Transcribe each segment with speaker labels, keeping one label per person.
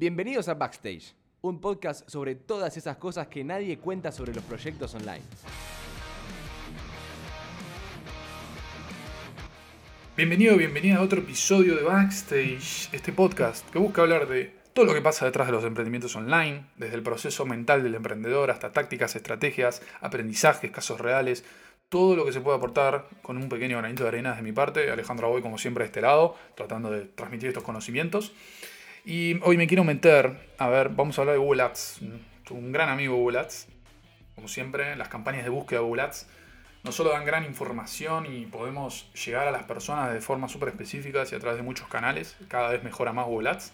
Speaker 1: Bienvenidos a Backstage, un podcast sobre todas esas cosas que nadie cuenta sobre los proyectos online.
Speaker 2: Bienvenido, bienvenida a otro episodio de Backstage, este podcast que busca hablar de todo lo que pasa detrás de los emprendimientos online, desde el proceso mental del emprendedor hasta tácticas, estrategias, aprendizajes, casos reales, todo lo que se puede aportar con un pequeño granito de arena de mi parte. Alejandro Aboy, como siempre, de este lado, tratando de transmitir estos conocimientos. Y hoy me quiero meter, a ver, vamos a hablar de Google Ads. Un gran amigo Google Ads. Como siempre, las campañas de búsqueda de Google Ads no solo dan gran información y podemos llegar a las personas de forma súper específica y a través de muchos canales, cada vez mejora más Google Ads,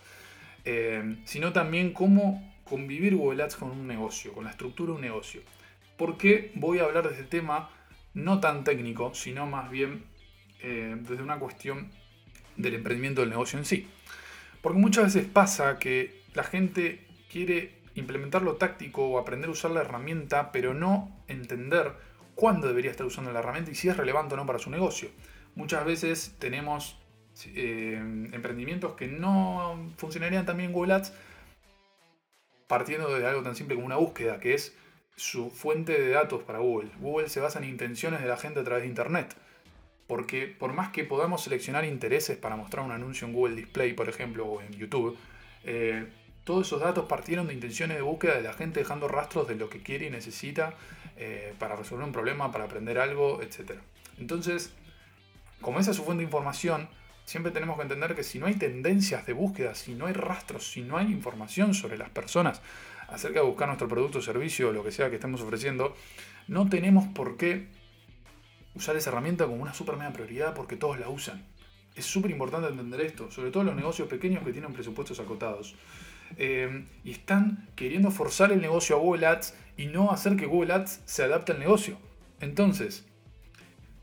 Speaker 2: eh, sino también cómo convivir Google Ads con un negocio, con la estructura de un negocio. ¿Por qué voy a hablar de este tema no tan técnico, sino más bien eh, desde una cuestión del emprendimiento del negocio en sí? Porque muchas veces pasa que la gente quiere implementar lo táctico o aprender a usar la herramienta, pero no entender cuándo debería estar usando la herramienta y si es relevante o no para su negocio. Muchas veces tenemos eh, emprendimientos que no funcionarían también en Google Ads partiendo de algo tan simple como una búsqueda, que es su fuente de datos para Google. Google se basa en intenciones de la gente a través de Internet. Porque por más que podamos seleccionar intereses para mostrar un anuncio en Google Display, por ejemplo, o en YouTube, eh, todos esos datos partieron de intenciones de búsqueda de la gente dejando rastros de lo que quiere y necesita eh, para resolver un problema, para aprender algo, etc. Entonces, como esa es su fuente de información, siempre tenemos que entender que si no hay tendencias de búsqueda, si no hay rastros, si no hay información sobre las personas acerca de buscar nuestro producto servicio o lo que sea que estemos ofreciendo, no tenemos por qué usar esa herramienta como una super mega prioridad porque todos la usan. Es súper importante entender esto, sobre todo los negocios pequeños que tienen presupuestos acotados. Eh, y están queriendo forzar el negocio a Google Ads y no hacer que Google Ads se adapte al negocio. Entonces,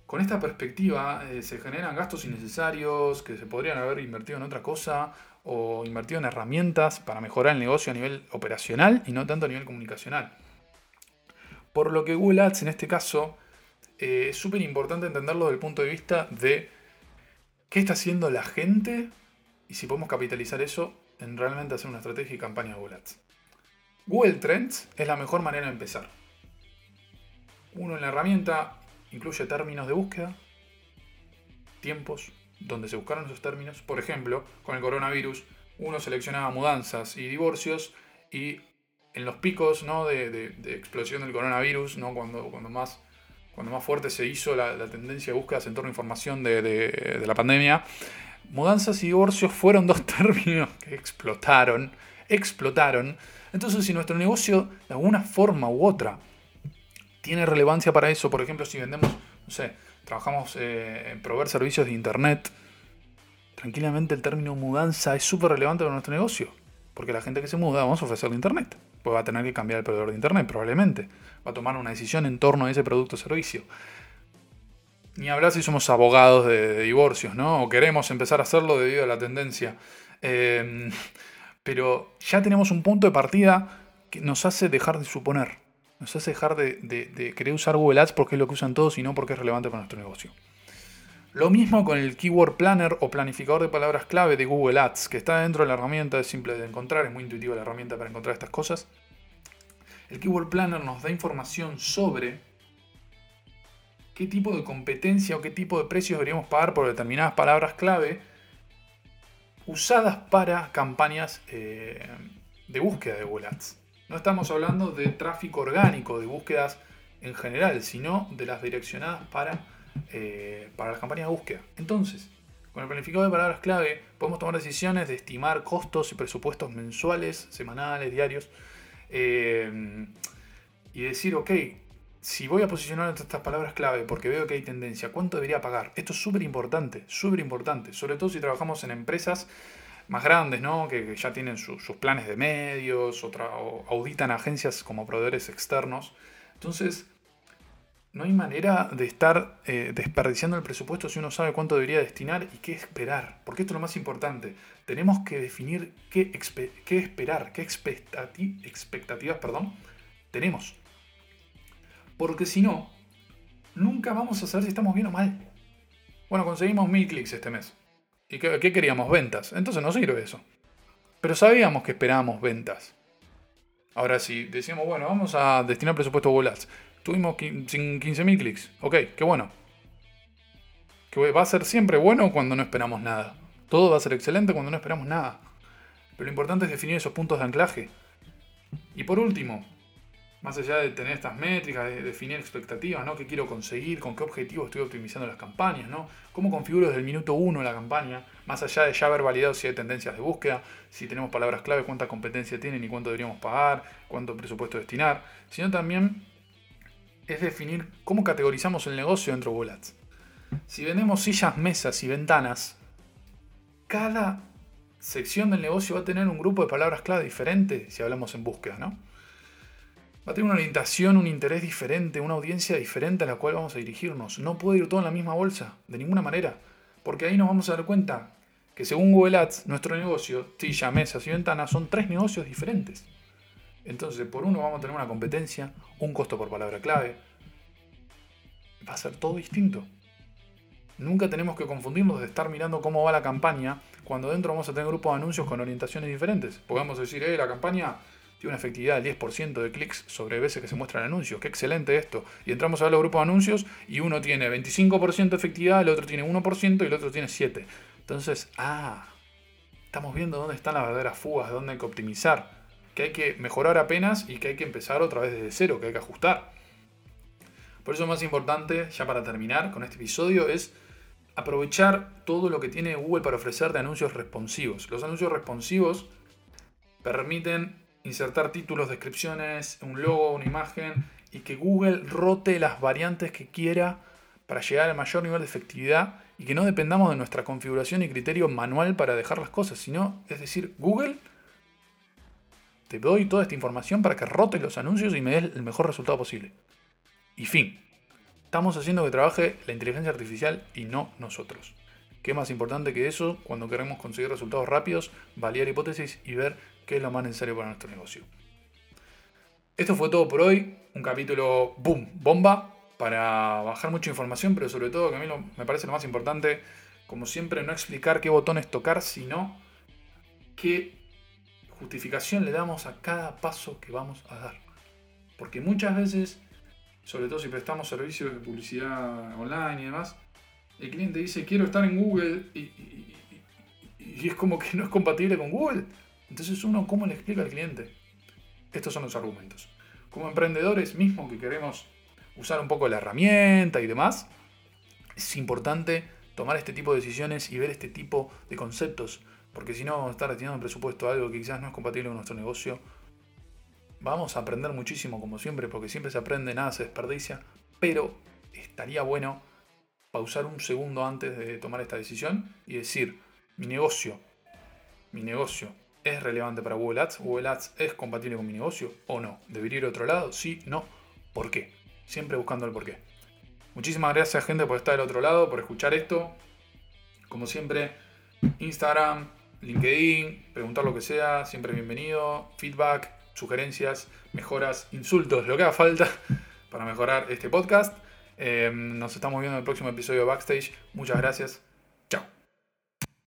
Speaker 2: con esta perspectiva eh, se generan gastos innecesarios que se podrían haber invertido en otra cosa o invertido en herramientas para mejorar el negocio a nivel operacional y no tanto a nivel comunicacional. Por lo que Google Ads en este caso eh, es súper importante entenderlo desde el punto de vista de qué está haciendo la gente y si podemos capitalizar eso en realmente hacer una estrategia y campaña de Google Ads. Google Trends es la mejor manera de empezar. Uno en la herramienta incluye términos de búsqueda, tiempos donde se buscaron esos términos. Por ejemplo, con el coronavirus, uno seleccionaba mudanzas y divorcios y en los picos ¿no? de, explosión del coronavirus, ¿no? cuando, cuando, más, cuando más fuerte se hizo la, tendencia de búsquedas en torno a información de, la pandemia, mudanzas y divorcios fueron dos términos que explotaron, explotaron. Entonces, si nuestro negocio de alguna forma u otra tiene relevancia para eso, por ejemplo, si vendemos, no sé, trabajamos eh, en proveer servicios de Internet, tranquilamente el término mudanza es súper relevante para nuestro negocio. Porque la gente que se muda, vamos a ofrecerle Internet. Pues va a tener que cambiar el proveedor de Internet, probablemente. Va a tomar una decisión en torno a ese producto o servicio. Ni hablar si somos abogados de, divorcios, ¿no? O queremos empezar a hacerlo debido a la tendencia. Em, pero ya tenemos un punto de partida que nos hace dejar de suponer. Nos hace dejar de, de querer usar Google Ads porque es lo que usan todos y no porque es relevante para nuestro negocio. Lo mismo con el Keyword Planner o planificador de palabras clave de Google Ads, que está dentro de la herramienta, es simple de encontrar, es muy intuitiva la herramienta para encontrar estas cosas. El Keyword Planner nos da información sobre qué tipo de competencia o qué tipo de precios deberíamos pagar por determinadas palabras clave usadas para campañas eh, de búsqueda de Google Ads. No estamos hablando de tráfico orgánico, de búsquedas en general, sino de las direccionadas para eh, para las campañas de búsqueda. Entonces, con el planificador de palabras clave podemos tomar decisiones de estimar costos y presupuestos mensuales, semanales, diarios, eh, y decir, ok, si voy a posicionar estas palabras clave porque veo que hay tendencia, ¿cuánto debería pagar? Esto es súper importante, súper importante, sobre todo si trabajamos en empresas más grandes, ¿no? que, ya tienen sus planes de medios o auditan agencias como proveedores externos. Entonces, no hay manera de estar eh, desperdiciando el presupuesto si uno sabe cuánto debería destinar y qué esperar. Porque esto es lo más importante. Tenemos que definir qué, esperar, qué expectativas perdón, tenemos. Porque si no, nunca vamos a saber si estamos bien o mal. Bueno, conseguimos mil clics este mes. ¿Y qué, queríamos? Ventas. Entonces no sirve eso. Pero sabíamos que esperábamos ventas. Ahora sí, decíamos, bueno, vamos a destinar presupuesto a Google. Tuvimos 15.000 clics. Ok, qué bueno. Que va a ser siempre bueno cuando no esperamos nada. Todo va a ser excelente cuando no esperamos nada. Pero lo importante es definir esos puntos de anclaje. Y por último, más allá de tener estas métricas, de definir expectativas, ¿no? ¿Qué quiero conseguir? ¿Con qué objetivo estoy optimizando las campañas? ¿no? ¿Cómo configuro desde el minuto 1 la campaña? Más allá de ya haber validado si hay tendencias de búsqueda, si tenemos palabras clave, cuánta competencia tienen y cuánto deberíamos pagar, cuánto presupuesto destinar, sino también es definir cómo categorizamos el negocio dentro de Google Ads. Si vendemos sillas, mesas y ventanas, cada sección del negocio va a tener un grupo de palabras clave diferente si hablamos en búsqueda, ¿no? va a tener una orientación, un interés diferente, una audiencia diferente a la cual vamos a dirigirnos. No puede ir todo en la misma bolsa, de ninguna manera. Porque ahí nos vamos a dar cuenta que según Google Ads, nuestro negocio, silla, mesas y ventanas, son tres negocios diferentes. Entonces, por uno vamos a tener una competencia, un costo por palabra clave. Va a ser todo distinto. Nunca tenemos que confundirnos de estar mirando cómo va la campaña cuando dentro vamos a tener grupos de anuncios con orientaciones diferentes. Podemos decir, eh, la campaña tiene una efectividad del 10% de clics sobre veces que se muestran anuncios. Qué excelente esto. Y entramos a ver los grupos de anuncios y uno tiene 25% de efectividad, el otro tiene 1% y el otro tiene 7%. Entonces, ah, estamos viendo dónde están las verdaderas fugas, dónde hay que optimizar, que hay que mejorar apenas y que hay que empezar otra vez desde cero, que hay que ajustar. Por eso más importante, ya para terminar con este episodio, es aprovechar todo lo que tiene Google para ofrecer de anuncios responsivos. Los anuncios responsivos permiten insertar títulos, descripciones, un logo, una imagen y que Google rote las variantes que quiera para llegar al mayor nivel de efectividad y que no dependamos de nuestra configuración y criterio manual para dejar las cosas, sino, es decir, Google, te doy toda esta información para que rotes los anuncios y me des el mejor resultado posible. Y fin, estamos haciendo que trabaje la inteligencia artificial y no nosotros. ¿Qué más importante que eso cuando queremos conseguir resultados rápidos, validar hipótesis y ver qué es lo más necesario para nuestro negocio? Esto fue todo por hoy. Un capítulo, boom, bomba, para bajar mucha información, pero sobre todo que a mí me parece lo más importante, como siempre, no explicar qué botones tocar, sino qué justificación le damos a cada paso que vamos a dar. Porque muchas veces, sobre todo si prestamos servicios de publicidad online y demás, el cliente dice quiero estar en Google y, es como que no es compatible con Google. Entonces uno, ¿cómo le explica al cliente? Estos son los argumentos. Como emprendedores mismos que queremos usar un poco la herramienta y demás, es importante tomar este tipo de decisiones y ver este tipo de conceptos, porque si no vamos a estar destinando un presupuesto a algo que quizás no es compatible con nuestro negocio. Vamos a aprender muchísimo como siempre, porque siempre se aprende, nada se desperdicia, pero estaría bueno pausar un segundo antes de tomar esta decisión y decir, mi negocio, mi negocio es relevante para Google Ads, Google Ads es compatible con mi negocio o no, debería ir a otro lado, sí, no, ¿por qué? Siempre buscando el por qué. Muchísimas gracias gente por estar del otro lado, por escuchar esto. Como siempre, Instagram, LinkedIn, preguntar lo que sea, siempre bienvenido, feedback, sugerencias, mejoras, insultos, lo que haga falta para mejorar este podcast. Em, nos estamos viendo en el próximo episodio de Backstage. Muchas gracias.